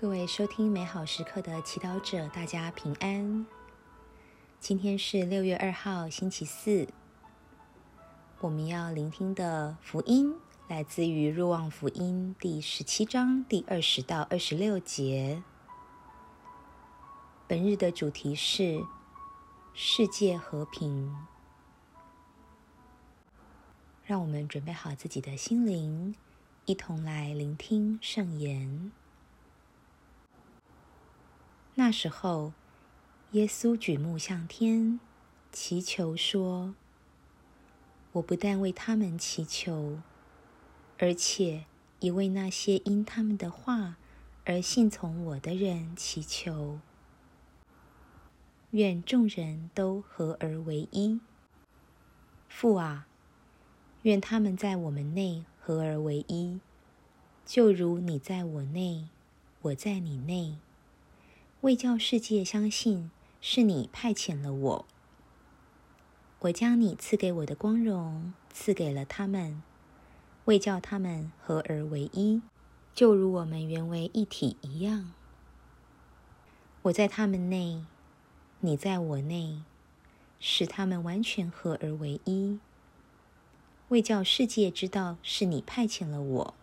各位收听美好时刻的祈祷者，大家平安。今天是六月二号，星期四。我们要聆听的福音来自于《若望福音》第十七章第二十到二十六节。本日的主题是世界和平。让我们准备好自己的心灵，一同来聆听圣言。那时候，耶稣举目向天，祈求说：“我不但为他们祈求，而且也为那些因他们的话而信从我的人祈求。愿众人都合而为一。父啊，愿他们在我们内合而为一，就如你在我内，我在你内。”为叫世界相信是你派遣了我，我将你赐给我的光荣赐给了他们，为叫他们合而为一，就如我们原为一体一样。我在他们内，你在我内，使他们完全合而为一，为叫世界知道是你派遣了我，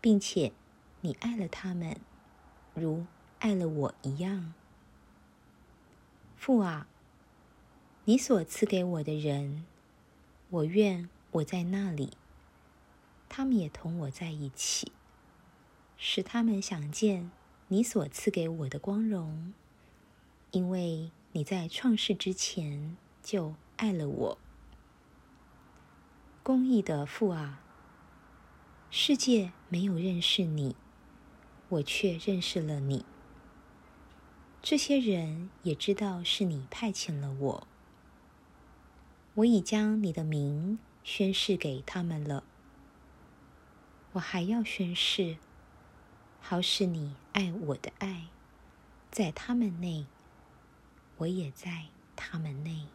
并且你爱了他们，如爱了我一样，父啊，你所赐给我的人，我愿我在那里，他们也同我在一起，使他们想见你所赐给我的光荣，因为你在创世之前就爱了我。公义的父啊，世界没有认识你，我却认识了你。这些人也知道是你派遣了我，我已将你的名宣示给他们了。我还要宣示，好使你爱我的爱，在他们内，我也在他们内。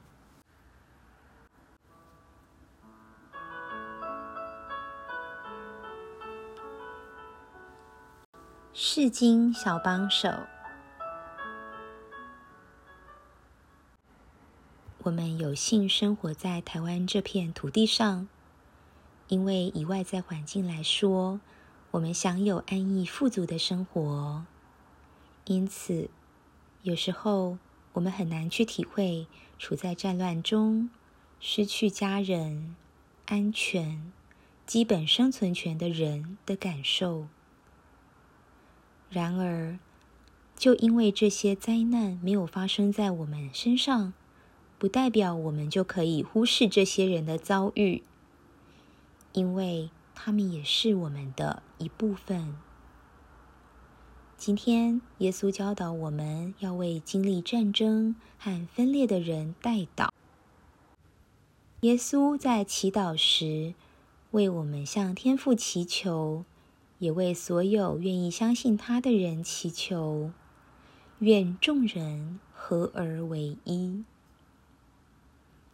世经小帮手。我们有幸生活在台湾这片土地上，因为以外在环境来说，我们享有安逸富足的生活，因此有时候我们很难去体会处在战乱中、失去家人、安全、基本生存权的人的感受。然而，就因为这些灾难没有发生在我们身上。不代表我们就可以忽视这些人的遭遇，因为他们也是我们的一部分。今天，耶稣教导我们要为经历战争和分裂的人代祷。耶稣在祈祷时，为我们向天父祈求，也为所有愿意相信他的人祈求，愿众人合而为一。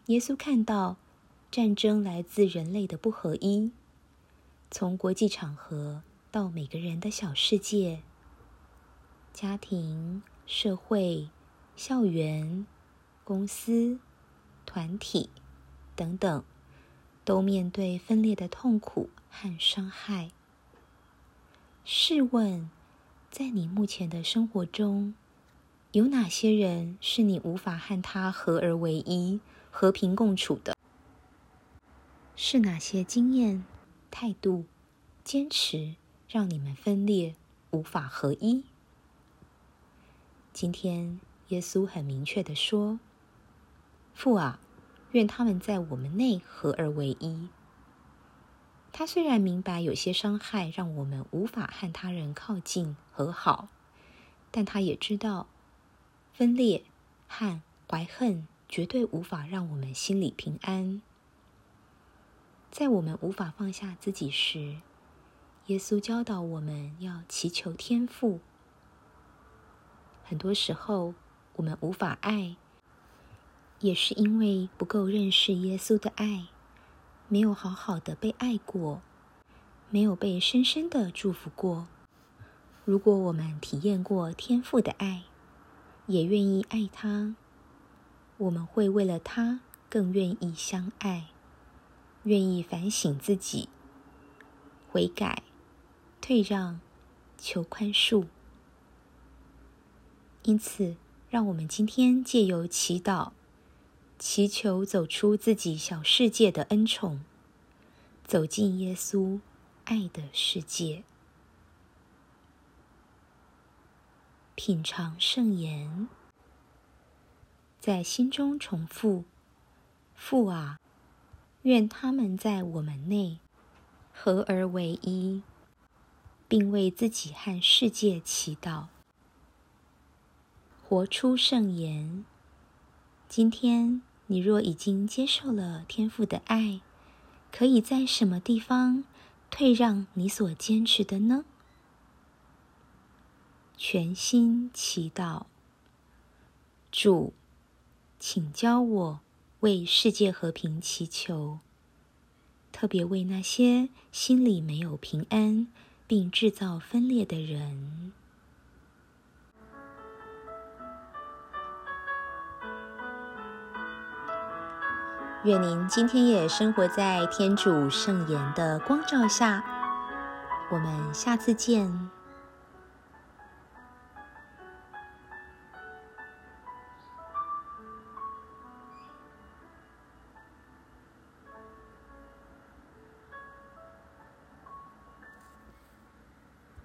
耶稣看到战争来自人类的不合一，从国际场合到每个人的小世界、家庭、社会、校园、公司、团体等等，都面对分裂的痛苦和伤害。试问，在你目前的生活中，有哪些人是你无法和他合而为一？和平共处的，是哪些经验、态度、坚持，让你们分裂，无法合一？今天，耶稣很明确的说：“父啊，愿他们在我们内合而为一。”他虽然明白有些伤害让我们无法和他人靠近和好，但他也知道分裂和怀恨。绝对无法让我们心里平安。在我们无法放下自己时，耶稣教导我们要祈求天父。很多时候，我们无法爱，也是因为不够认识耶稣的爱，没有好好的被爱过，没有被深深的祝福过，如果我们体验过天父的爱，也愿意爱他，我们会为了他更愿意相爱，愿意反省自己，悔改、退让、求宽恕。因此，让我们今天借由祈祷，祈求走出自己小世界的恩宠，走进耶稣爱的世界。品尝圣言，在心中重复：“父啊，愿他们在我们内合而为一，并为自己和世界祈祷。”活出圣言。今天，你若已经接受了天父的爱，可以在什么地方退让你所坚持的呢？全心祈祷，主，请教我为世界和平祈求，特别为那些心里没有平安并制造分裂的人。愿您今天也生活在天主圣言的光照下。我们下次见。